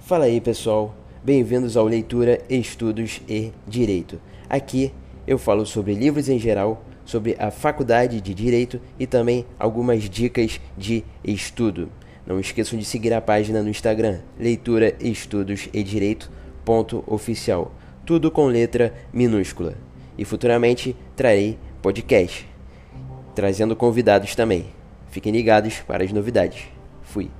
Fala aí pessoal, bem-vindos ao Leitura, Estudos e Direito. Aqui eu falo sobre livros em geral, sobre a faculdade de Direito e também algumas dicas de estudo. Não esqueçam de seguir a página no Instagram, Leitura, Estudos e Direito, ponto oficial. Tudo com letra minúscula. E futuramente trarei podcast, trazendo convidados também. Fiquem ligados para as novidades. Fui.